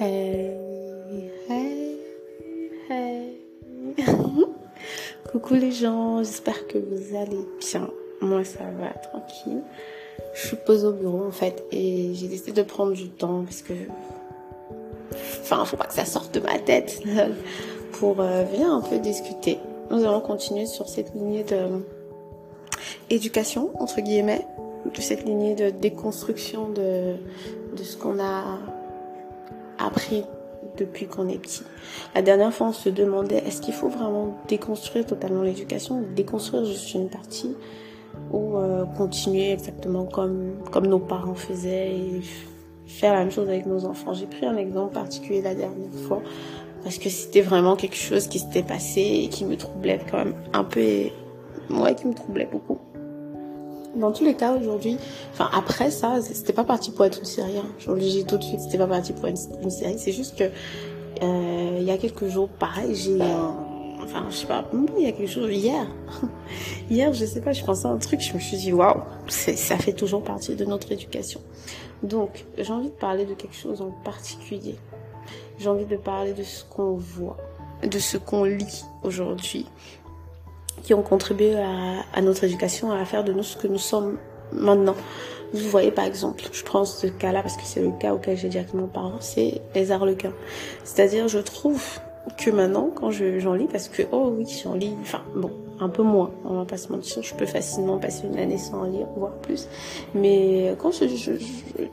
Hey, hey, hey. Coucou les gens, j'espère que vous allez bien. Moi ça va, tranquille. Je suis posée au bureau en fait et j'ai décidé de prendre du temps parce que... Enfin, faut pas que ça sorte de ma tête pour euh, venir un peu discuter. Nous allons continuer sur cette lignée de éducation, entre guillemets, de cette lignée de déconstruction de, de ce qu'on a appris depuis qu'on est petit. La dernière fois, on se demandait est-ce qu'il faut vraiment déconstruire totalement l'éducation, déconstruire juste une partie, ou euh, continuer exactement comme comme nos parents faisaient et faire la même chose avec nos enfants. J'ai pris un exemple particulier la dernière fois parce que c'était vraiment quelque chose qui s'était passé et qui me troublait quand même un peu, ouais, qui me troublait beaucoup dans tous les cas aujourd'hui, enfin après ça, c'était pas parti pour être une série. Hein. Je vous le dis tout de suite, c'était pas parti pour être une, série. C'est juste que euh, il y a quelques jours, pareil, j'ai enfin je sais pas, il y a quelque chose hier. hier, je sais pas, je pensais à un truc, je me suis dit waouh, ça fait toujours partie de notre éducation. Donc j'ai envie de parler de quelque chose en particulier. J'ai envie de parler de ce qu'on voit, de ce qu'on lit aujourd'hui, qui ont contribué à, notre éducation, à faire de nous ce que nous sommes maintenant. Vous voyez par exemple, je prends ce cas-là parce que c'est le cas auquel j'ai directement parlé, c'est les arlequins. C'est-à-dire, je trouve que maintenant, quand j'en lis, parce que, oh oui, j'en lis, enfin bon, un peu moins, on va pas se mentir, je peux facilement passer une année sans lire, voire plus. Mais quand je,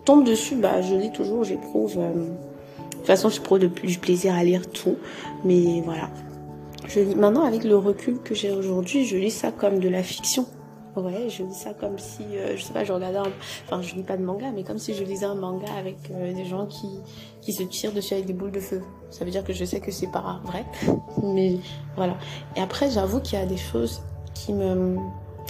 tombe dessus, bah, je lis toujours, j'éprouve, euh, de toute façon, je prends du plaisir à lire tout, mais voilà, je maintenant avec le recul que j'ai aujourd'hui, je lis ça comme de la fiction. Ouais, je lis ça comme si, euh, je sais pas, je regardais un, enfin, je lis pas de manga, mais comme si je lisais un manga avec euh, des gens qui, qui se tirent dessus avec des boules de feu. Ça veut dire que je sais que c'est pas vrai, mais voilà. Et après, j'avoue qu'il y a des choses qui me,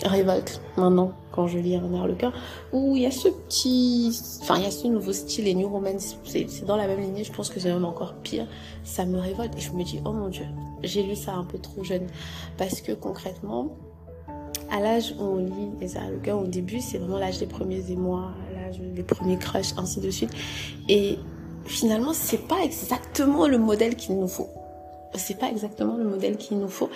révolte maintenant quand je lis un Harlequin où il y a ce petit enfin il y a ce nouveau style et New Romance c'est dans la même lignée je pense que c'est même encore pire ça me révolte. Et je me dis oh mon dieu j'ai lu ça un peu trop jeune. Parce que concrètement à l'âge où on lit les Harlequins au début c'est vraiment l'âge des premiers émois l'âge des premiers crushs ainsi de suite. Et finalement c'est pas exactement le modèle qu'il nous faut. C'est pas exactement le modèle qu'il nous faut.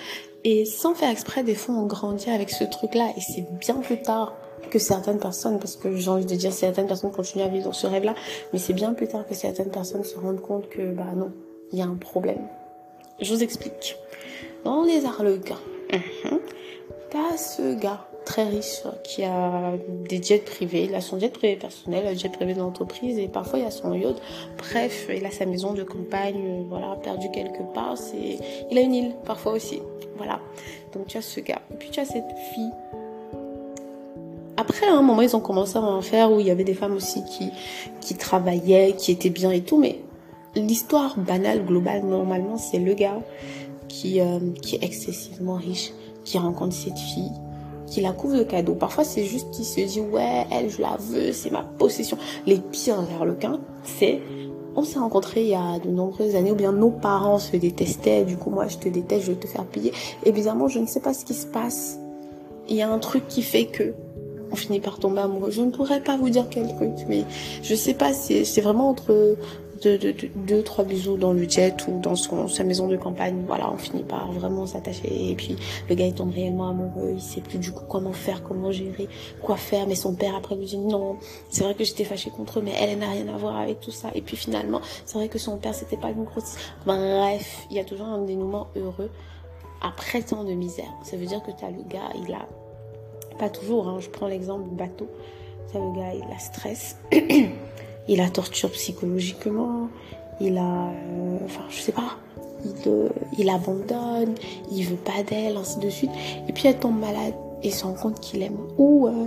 Et sans faire exprès, des fois, on grandit avec ce truc-là. Et c'est bien plus tard que certaines personnes, parce que j'ai envie de dire certaines personnes continuent à vivre dans ce rêve-là, mais c'est bien plus tard que certaines personnes se rendent compte que, bah non, il y a un problème. Je vous explique. Dans les Arlequins, uh t'as ce gars très riche qui a des jets privés. Il a son jet privé personnel, un jet privé d'entreprise et parfois il a son yacht. Bref, il a sa maison de campagne, voilà, perdu quelque part. C'est, il a une île parfois aussi. Voilà. Donc tu as ce gars. Et puis tu as cette fille. Après, à un moment, ils ont commencé à en faire où il y avait des femmes aussi qui, qui travaillaient, qui étaient bien et tout. Mais l'histoire banale, globale, normalement, c'est le gars qui, euh, qui est excessivement riche, qui rencontre cette fille, qui la couvre de cadeaux. Parfois, c'est juste qu'il se dit, ouais, elle, je la veux, c'est ma possession. Les pires cas, c'est, on s'est rencontrés il y a de nombreuses années, ou bien nos parents se détestaient, du coup, moi, je te déteste, je vais te faire payer. Et bizarrement, je ne sais pas ce qui se passe. Il y a un truc qui fait que on finit par tomber amoureux. Je ne pourrais pas vous dire quel truc, mais je sais pas, c'est vraiment entre deux, trois bisous dans le jet ou dans sa maison de campagne. Voilà, on finit par vraiment s'attacher. Et puis, le gars, il tombe réellement amoureux. Il sait plus du coup comment faire, comment gérer, quoi faire. Mais son père, après, lui dit non, c'est vrai que j'étais fâchée contre eux, mais elle, n'a rien à voir avec tout ça. Et puis, finalement, c'est vrai que son père, c'était pas une grosse... Bref, il y a toujours un dénouement heureux après tant de misère. Ça veut dire que t'as le gars, il a... Pas toujours, hein, je prends l'exemple du bateau. T'as le gars, il a stress. il la torture psychologiquement, il a, euh, enfin, je sais pas, il, euh, il abandonne, il veut pas d'elle, ainsi de suite. Et puis elle tombe malade et se rend compte qu'il aime. Ou euh,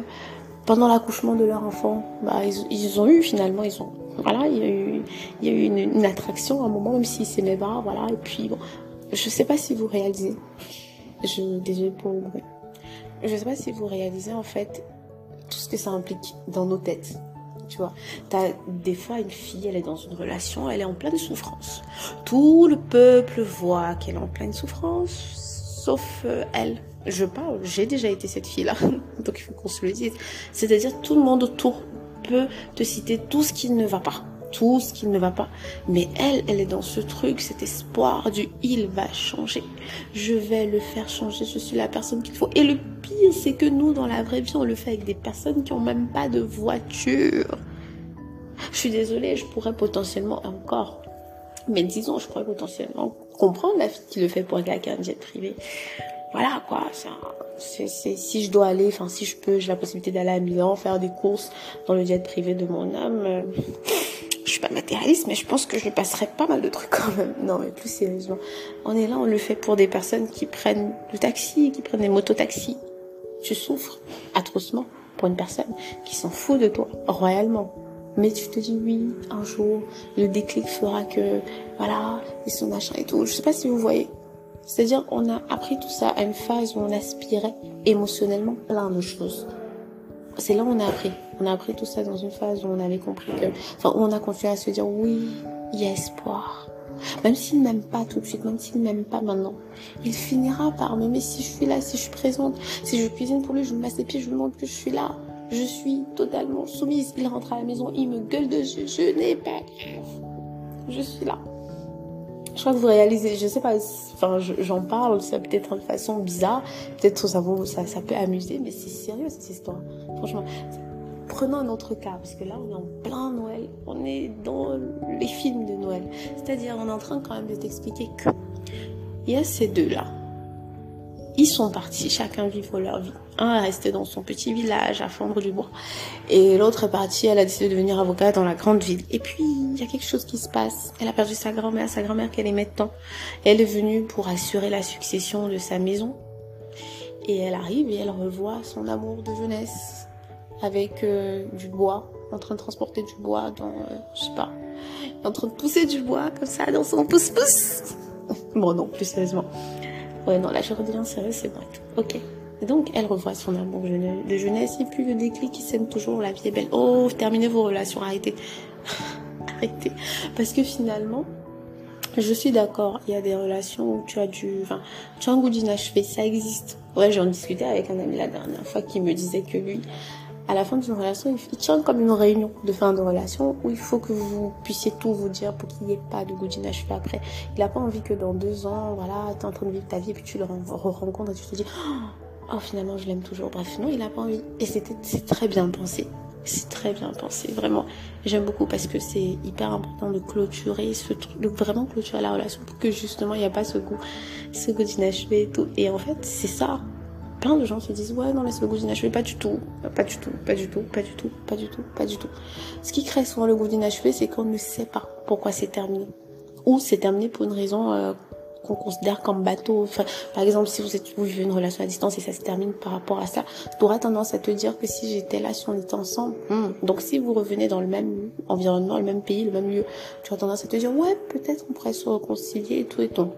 pendant l'accouchement de leur enfant, bah, ils, ils, ont eu finalement, ils ont, voilà, il y a eu, il y a eu une, attraction à un moment, même s'il s'aimait pas, voilà. Et puis bon, je sais pas si vous réalisez. Je désolé pour le. Je sais pas si vous réalisez en fait tout ce que ça implique dans nos têtes tu vois. T'as des fois une fille, elle est dans une relation, elle est en pleine souffrance. Tout le peuple voit qu'elle est en pleine souffrance, sauf euh, elle. Je parle, j'ai déjà été cette fille-là, donc il faut qu'on se le dise. C'est-à-dire tout le monde autour peut te citer tout ce qui ne va pas. Tout ce qui ne va pas. Mais elle, elle est dans ce truc, cet espoir du il va changer. Je vais le faire changer. Je suis la personne qu'il faut. Et le pire, c'est que nous, dans la vraie vie, on le fait avec des personnes qui ont même pas de voiture. Je suis désolée, je pourrais potentiellement encore, mais disons, je pourrais potentiellement comprendre la fille qui le fait pour quelqu'un un jet privé. Voilà quoi, c'est, si je dois aller, enfin si je peux, j'ai la possibilité d'aller à Milan, faire des courses dans le jet privé de mon âme. Je suis pas matérialiste, mais je pense que je passerai pas mal de trucs quand même. Non, mais plus sérieusement, on est là, on le fait pour des personnes qui prennent le taxi, qui prennent des mototaxis. Tu souffres atrocement pour une personne qui s'en fout de toi, royalement. Mais tu te dis oui, un jour, le déclic fera que, voilà, et son machin et tout. Je sais pas si vous voyez. C'est-à-dire, on a appris tout ça à une phase où on aspirait émotionnellement plein de choses c'est là où on a appris. On a appris tout ça dans une phase où on avait compris que, enfin, où on a continué à se dire oui, il y a espoir. Même s'il m'aime pas tout de suite, même s'il m'aime pas maintenant, il finira par m'aimer si je suis là, si je suis présente, si je cuisine pour lui, je me masse les pieds, je lui montre que je suis là. Je suis totalement soumise. Il rentre à la maison, il me gueule dessus, je n'ai pas grave. Je suis là. Je crois que vous réalisez, je sais pas, enfin, j'en parle, ça peut-être de façon bizarre, peut-être ça, ça, ça peut amuser, mais c'est sérieux cette histoire. Franchement, prenons un autre cas, parce que là, on est en plein Noël, on est dans les films de Noël. C'est-à-dire, on est en train quand même de t'expliquer que il y a ces deux-là ils sont partis, chacun vivre leur vie. Un est resté dans son petit village à fendre du bois. Et l'autre est parti, elle a décidé de devenir avocate dans la grande ville. Et puis, il y a quelque chose qui se passe. Elle a perdu sa grand-mère, sa grand-mère qu'elle aimait tant. Elle est venue pour assurer la succession de sa maison. Et elle arrive et elle revoit son amour de jeunesse avec euh, du bois, en train de transporter du bois dans, euh, je sais pas, en train de pousser du bois comme ça dans son pouce-pouce. bon, non, plus sérieusement. Ouais, non, là, je redeviens sérieux, c'est bon. Ok. Et donc, elle revoit son amour de jeunesse et puis le déclic qui s'aime toujours, la vie est belle. Oh, terminez vos relations, arrêtez. arrêtez. Parce que finalement, je suis d'accord, il y a des relations où tu as du, enfin, tu as un goût d'inachevé, ça existe. Ouais, j'en discutais avec un ami la dernière fois qui me disait que lui, à la fin d'une relation, il tient comme une réunion de fin de relation où il faut que vous puissiez tout vous dire pour qu'il n'y ait pas de goût d'inachevé après. Il n'a pas envie que dans deux ans, voilà, tu es en train de vivre ta vie et puis tu le rencontres et tu te dis, oh, finalement, je l'aime toujours. Bref, non, il n'a pas envie. Et c'était, très bien pensé. C'est très bien pensé, vraiment. J'aime beaucoup parce que c'est hyper important de clôturer ce truc, de vraiment clôturer la relation pour que justement il n'y a pas ce goût, ce goût d'inachevé et tout. Et en fait, c'est ça plein de gens se disent ouais non laisse le goût d'inachevé. Pas du tout. Pas du tout. Pas du tout. Pas du tout. Pas du tout. Ce qui crée souvent le goût d'inachevé c'est qu'on ne sait pas pourquoi c'est terminé. Ou c'est terminé pour une raison euh, qu'on considère comme bateau. Enfin, par exemple si vous êtes vous vivez une relation à distance et ça se termine par rapport à ça tu auras tendance à te dire que si j'étais là si on était ensemble hmm. donc si vous revenez dans le même environnement le même pays le même lieu tu auras tendance à te dire ouais peut-être on pourrait se réconcilier et tout et tout.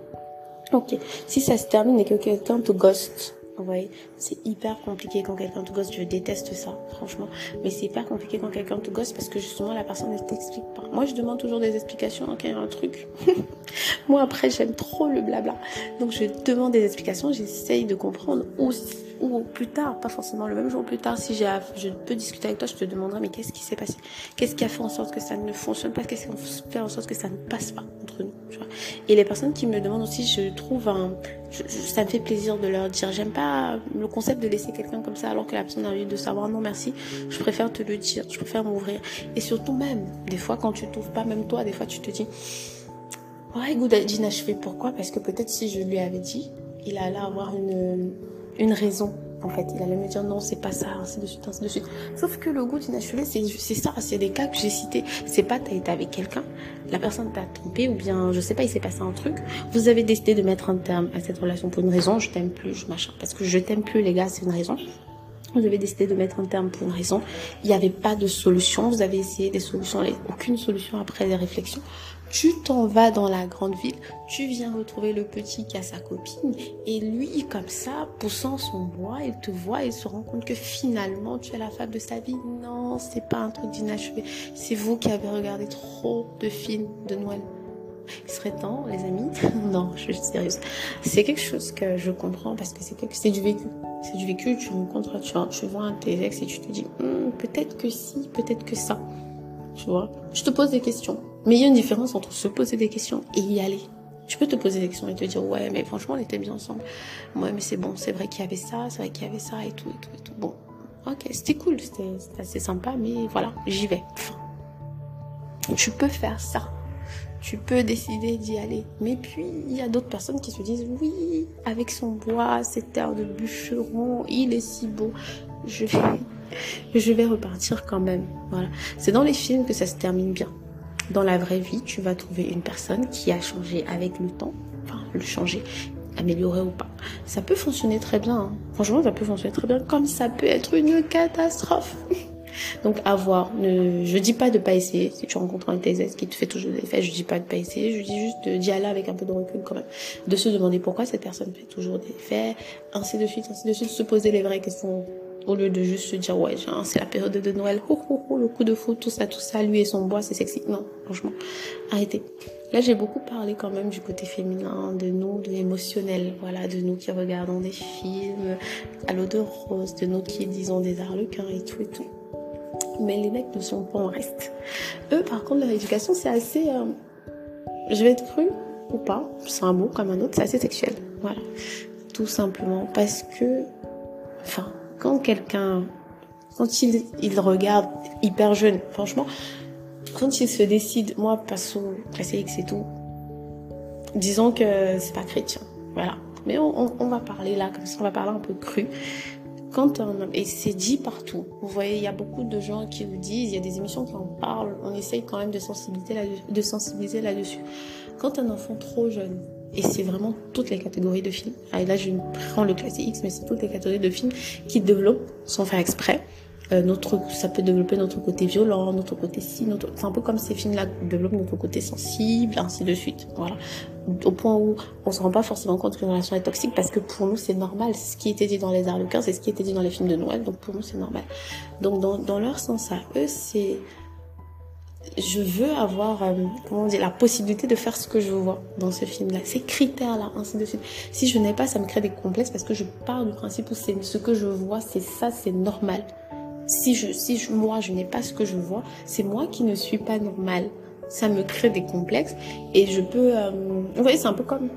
Ok. Si ça se termine et que quelqu'un te ghost voyez, c'est hyper compliqué quand quelqu'un te gosse. Je déteste ça, franchement. Mais c'est hyper compliqué quand quelqu'un te gosse parce que justement la personne ne t'explique pas. Moi, je demande toujours des explications quand il y a un truc. Moi, après, j'aime trop le blabla. Donc, je demande des explications. J'essaye de comprendre ou, ou plus tard, pas forcément le même jour, plus tard, si j'ai, je peux discuter avec toi, je te demanderai mais qu'est-ce qui s'est passé? Qu'est-ce qui a fait en sorte que ça ne fonctionne pas? Qu'est-ce qui a fait en sorte que ça ne passe pas entre nous Et les personnes qui me demandent aussi, je trouve un, ça me fait plaisir de leur dire. J'aime pas le concept de laisser quelqu'un comme ça alors que la personne a envie de savoir non merci. Je préfère te le dire, je préfère m'ouvrir. Et surtout même, des fois quand tu t'ouvres pas, même toi, des fois tu te dis, ouais, good d'inachevé. Pourquoi? Parce que peut-être si je lui avais dit, il allait avoir une, une raison en fait, il allait me dire non, c'est pas ça, ainsi de suite, ainsi de suite. Sauf que le goût d'inachevé, c'est, ça, c'est des cas que j'ai cités. C'est pas t'as été avec quelqu'un, la personne t'a trompé, ou bien, je sais pas, il s'est passé un truc. Vous avez décidé de mettre un terme à cette relation pour une raison, je t'aime plus, je machin. Parce que je t'aime plus, les gars, c'est une raison. Vous avez décidé de mettre un terme pour une raison. Il n'y avait pas de solution. Vous avez essayé des solutions, aucune solution après les réflexions. Tu t'en vas dans la grande ville, tu viens retrouver le petit qui a sa copine et lui, comme ça, poussant son bois, il te voit et se rend compte que finalement tu es la femme de sa vie. Non, c'est pas un truc d'inachevé. C'est vous qui avez regardé trop de films de Noël. Il serait temps, les amis. non, je suis sérieuse. C'est quelque chose que je comprends parce que c'est c'est du vécu. C'est du vécu. Tu rencontres, tu, tu vois un tes ex et tu te dis hmm, peut-être que si, peut-être que ça. tu vois? Je te pose des questions. Mais il y a une différence entre se poser des questions et y aller. Tu peux te poser des questions et te dire, ouais, mais franchement, on était bien ensemble. Ouais, mais c'est bon, c'est vrai qu'il y avait ça, c'est vrai qu'il y avait ça et tout, et tout, et tout. Bon, ok, c'était cool, c'était assez sympa, mais voilà, j'y vais. tu peux faire ça. Tu peux décider d'y aller. Mais puis, il y a d'autres personnes qui se disent, oui, avec son bois, cette terre de bûcheron, il est si beau. Je vais, je vais repartir quand même. Voilà. C'est dans les films que ça se termine bien. Dans la vraie vie, tu vas trouver une personne qui a changé avec le temps. Enfin, le changer, améliorer ou pas. Ça peut fonctionner très bien. Hein. Franchement, ça peut fonctionner très bien. Comme ça peut être une catastrophe. Donc à voir. Ne, je dis pas de pas essayer. Si tu rencontres un TZ qui te fait toujours des effets, je dis pas de pas essayer. Je dis juste d'y aller avec un peu de recul quand même. De se demander pourquoi cette personne fait toujours des effets, ainsi de suite, ainsi de suite. Se poser les vraies questions au lieu de juste se dire ouais c'est la période de Noël le coup de foot tout ça tout ça lui et son bois c'est sexy. Non franchement arrêtez. Là j'ai beaucoup parlé quand même du côté féminin de nous de l'émotionnel voilà de nous qui regardons des films à de rose de nous qui disons des arlequins et tout et tout. Mais les mecs ne sont pas en reste. Eux par contre leur éducation c'est assez euh, je vais être crue ou pas c'est un mot comme un autre c'est assez sexuel. Voilà. Tout simplement parce que enfin quand quelqu'un, quand il, il regarde hyper jeune, franchement, quand il se décide, moi, passons classe X et tout, disons que c'est pas chrétien, voilà. Mais on, on, va parler là, comme ça, on va parler un peu cru. Quand un et c'est dit partout. Vous voyez, il y a beaucoup de gens qui vous disent, il y a des émissions qui en parlent, on essaye quand même de sensibiliser là, de sensibiliser là-dessus. Quand un enfant trop jeune et c'est vraiment toutes les catégories de films. Et là, je prends le classé X, mais c'est toutes les catégories de films qui développent, sans faire exprès, euh, notre, ça peut développer notre côté violent, notre côté si, notre, c'est un peu comme ces films-là développent notre côté sensible, ainsi de suite. Voilà. Au point où on se rend pas forcément compte qu'une relation est toxique parce que pour nous c'est normal. Ce qui était dit dans les Arlequins, c'est ce qui était dit dans les films de Noël, donc pour nous c'est normal. Donc dans, dans leur sens à eux, c'est, je veux avoir euh, comment dire la possibilité de faire ce que je vois dans ce film là ces critères là ainsi de suite. Si je n'ai pas ça me crée des complexes parce que je pars du principe où c'est ce que je vois c'est ça c'est normal. Si je si je, moi je n'ai pas ce que je vois c'est moi qui ne suis pas normal. Ça me crée des complexes et je peux euh, vous voyez c'est un peu comme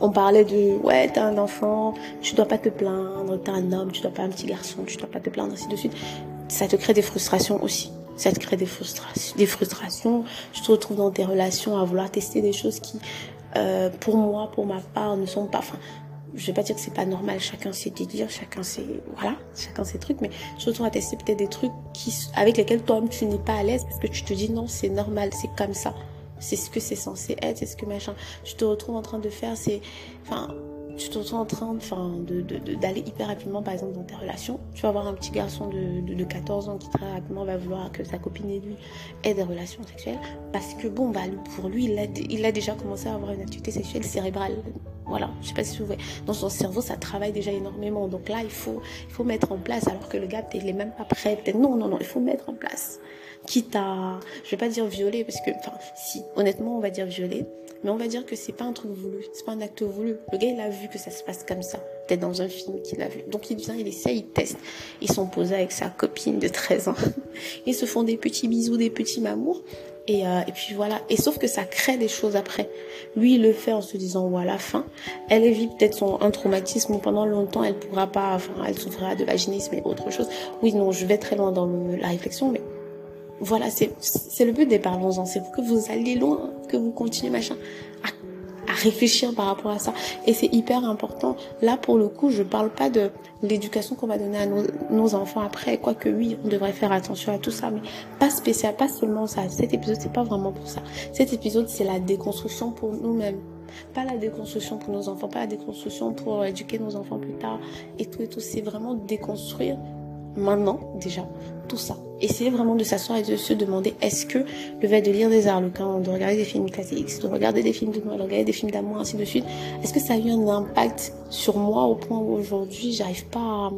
on parlait de ouais t'as un enfant tu dois pas te plaindre t'es un homme tu dois pas un petit garçon tu dois pas te plaindre ainsi de suite. Ça te crée des frustrations aussi ça te crée des frustrations, des frustrations. Tu te retrouves dans tes relations à vouloir tester des choses qui, euh, pour moi, pour ma part, ne sont pas. Enfin, je vais pas dire que c'est pas normal. Chacun sait dire, chacun sait, voilà, chacun ses trucs. Mais je te retrouve à tester peut-être des trucs qui, avec lesquels toi-même tu n'es pas à l'aise parce que tu te dis non, c'est normal, c'est comme ça. C'est ce que c'est censé être, c'est ce que machin. Tu te retrouves en train de faire, c'est, enfin, tu te retrouves en train enfin, de, d'aller hyper rapidement, par exemple, dans tes relations. Tu vas avoir un petit garçon de, de, 14 ans qui très rapidement va vouloir que sa copine et lui aient des relations sexuelles. Parce que, bon, bah, pour lui, il a, il a déjà commencé à avoir une activité sexuelle cérébrale. Voilà, je sais pas si vous voyez. Dans son cerveau, ça travaille déjà énormément. Donc là, il faut, il faut mettre en place, alors que le gars, peut-être, il est même pas prêt. Non, non, non, il faut mettre en place. Quitte à, je vais pas dire violer, parce que, enfin, si, honnêtement, on va dire violer mais on va dire que c'est pas un truc voulu, c'est pas un acte voulu. Le gars, il a vu que ça se passe comme ça. Peut-être dans un film qu'il a vu. Donc il vient, il essaie, il teste. Ils sont posés avec sa copine de 13 ans. Ils se font des petits bisous, des petits mamours. Et, euh, et puis voilà. Et sauf que ça crée des choses après. Lui, il le fait en se disant, voilà, fin. Elle vit peut-être son, un traumatisme pendant longtemps, elle pourra pas, enfin, elle souffrira de vaginisme et autre chose. Oui, non, je vais très loin dans la réflexion, mais voilà, c'est le but des parlons-en. C'est pour que vous alliez loin, que vous continuez, machin, à, à réfléchir par rapport à ça. Et c'est hyper important. Là, pour le coup, je parle pas de l'éducation qu'on va donner à nos, nos, enfants après. Quoique oui, on devrait faire attention à tout ça, mais pas spécial, pas seulement ça. Cet épisode, c'est pas vraiment pour ça. Cet épisode, c'est la déconstruction pour nous-mêmes. Pas la déconstruction pour nos enfants, pas la déconstruction pour éduquer nos enfants plus tard et tout et tout. C'est vraiment déconstruire maintenant déjà tout ça. Essayer vraiment de s'asseoir et de se demander est-ce que le fait de lire des arlequins, de regarder des films classiques, de regarder des films de Noël, de regarder des films d'amour, ainsi de suite, est-ce que ça a eu un impact sur moi au point où aujourd'hui j'arrive pas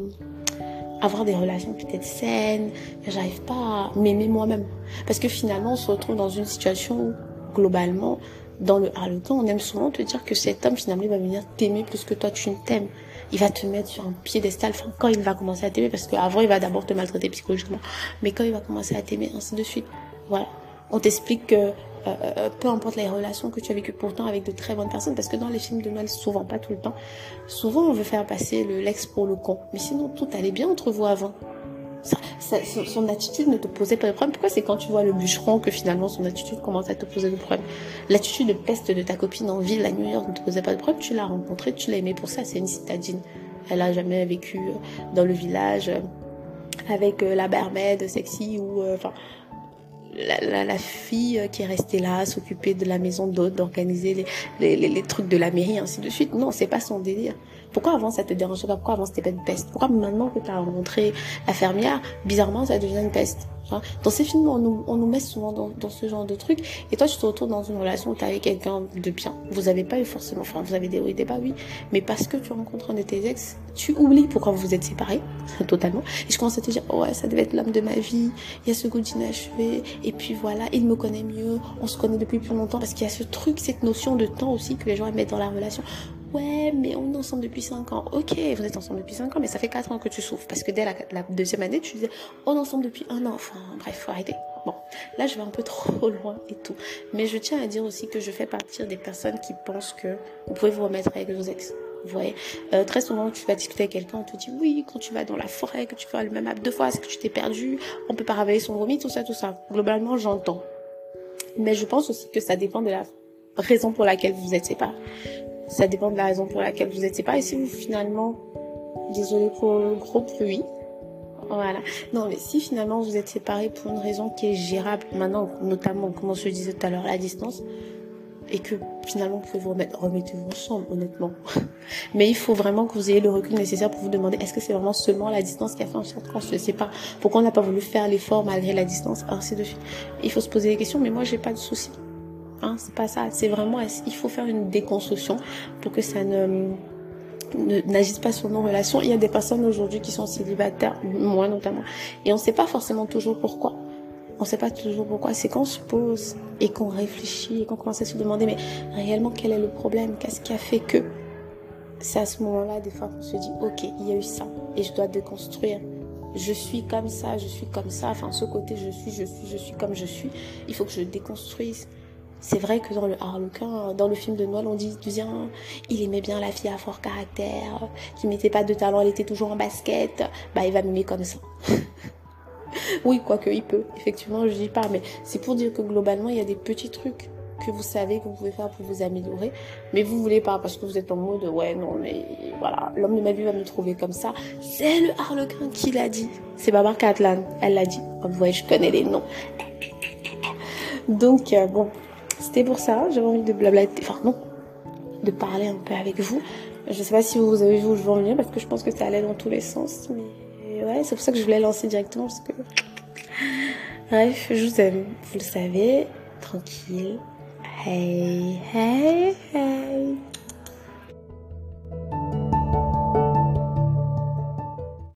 à avoir des relations peut-être saines, j'arrive pas à m'aimer moi-même? Parce que finalement on se retrouve dans une situation où globalement dans le harlequin, on aime souvent te dire que cet homme finalement il va venir t'aimer plus que toi tu ne t'aimes il va te mettre sur un piédestal enfin, quand il va commencer à t'aimer, parce qu'avant, il va d'abord te maltraiter psychologiquement, mais quand il va commencer à t'aimer, ainsi de suite. Voilà. On t'explique que euh, euh, peu importe les relations que tu as vécues pourtant avec de très bonnes personnes, parce que dans les films de Noël, souvent, pas tout le temps, souvent on veut faire passer le l'ex pour le con. Mais sinon, tout allait bien entre vous avant. Son attitude ne te posait pas de problème. Pourquoi c'est quand tu vois le bûcheron que finalement son attitude commence à te poser des problèmes L'attitude de peste de ta copine en ville à New York ne te posait pas de problème. Tu l'as rencontrée, tu l'as aimée pour ça. C'est une citadine. Elle a jamais vécu euh, dans le village avec la barmaid sexy ou enfin la, la, fille qui est restée là, s'occuper de la maison d'hôte, d'organiser les, les, les, trucs de la mairie, ainsi de suite. Non, c'est pas son délire. Pourquoi avant ça te dérangeait pas? Pourquoi avant c'était pas une peste? Pourquoi maintenant que tu as rencontré la fermière, bizarrement ça devient une peste? Dans ces films, on nous, on nous met souvent dans, dans, ce genre de trucs. Et toi, tu te retrouves dans une relation où tu avec quelqu'un de bien. Vous avez pas eu forcément, enfin, vous avez des hauts et des bas, oui. Mais parce que tu rencontres un de tes ex, tu oublies pourquoi vous vous êtes séparés, totalement. Et je commence à te dire, ouais, ça devait être l'homme de ma vie. Il y a ce goût d'inachevé. Et puis voilà, il me connaît mieux. On se connaît depuis plus longtemps parce qu'il y a ce truc, cette notion de temps aussi que les gens mettent dans la relation ouais, mais on est ensemble depuis 5 ans. Ok, vous êtes ensemble depuis 5 ans, mais ça fait 4 ans que tu souffres. Parce que dès la, deuxième année, tu disais, on est ensemble depuis un an. Enfin, bref, faut arrêter. Bon, là, je vais un peu trop loin et tout. Mais je tiens à dire aussi que je fais partie des personnes qui pensent que vous pouvez vous remettre avec vos ex. Vous voyez, euh, très souvent, tu vas discuter avec quelqu'un, on te dit oui, quand tu vas dans la forêt, que tu fais le même app deux fois, est-ce que tu t'es perdu, on peut pas réveiller son vomi, tout ça, tout ça. Globalement, j'entends. Mais je pense aussi que ça dépend de la raison pour laquelle vous êtes séparés. Ça dépend de la raison pour laquelle vous êtes séparés. Si vous finalement, désolé pour le gros pluie, voilà. Non, mais si finalement vous êtes séparés pour une raison qui est gérable, maintenant, notamment, comme on se disait tout à l'heure, la distance, et que finalement vous pouvez vous remettre, remettez-vous ensemble, honnêtement. Mais il faut vraiment que vous ayez le recul nécessaire pour vous demander est-ce que c'est vraiment seulement la distance qui a fait en sorte qu'on se sépare? Pourquoi on n'a pas voulu faire l'effort malgré la distance? Ainsi de suite. Il faut se poser des questions, mais moi j'ai pas de soucis. Hein, c'est pas ça. C'est vraiment, il faut faire une déconstruction pour que ça ne n'agisse pas sur nos relations. Il y a des personnes aujourd'hui qui sont célibataires, moi notamment, et on ne sait pas forcément toujours pourquoi. On ne sait pas toujours pourquoi. C'est qu'on se pose et qu'on réfléchit et qu'on commence à se demander, mais réellement, quel est le problème? Qu'est-ce qui a fait que C'est à ce moment-là, des fois, qu'on se dit, ok, il y a eu ça et je dois déconstruire. Je suis comme ça, je suis comme ça. Enfin, ce côté, je suis, je suis, je suis comme je suis. Il faut que je déconstruise. C'est vrai que dans le Harlequin, dans le film de Noël, on dit, bien, il aimait bien la fille à fort caractère, qui mettait pas de talent, elle était toujours en basket. Bah, il va m'aimer comme ça. oui, quoique il peut. Effectivement, je dis pas, mais c'est pour dire que globalement, il y a des petits trucs que vous savez que vous pouvez faire pour vous améliorer, mais vous voulez pas parce que vous êtes en mode ouais non mais voilà l'homme de ma vie va me trouver comme ça. C'est le Harlequin qui l'a dit. C'est Barbara Catlan, elle l'a dit. Vous voyez, je connais les noms. Donc euh, bon, c'était pour ça, j'avais envie de blablater, enfin non, de parler un peu avec vous. Je sais pas si vous avez vu où je veux en venir parce que je pense que ça allait dans tous les sens, mais ouais, c'est pour ça que je voulais lancer directement parce que. Bref, je vous aime, vous le savez, tranquille. Hey, hey, hey.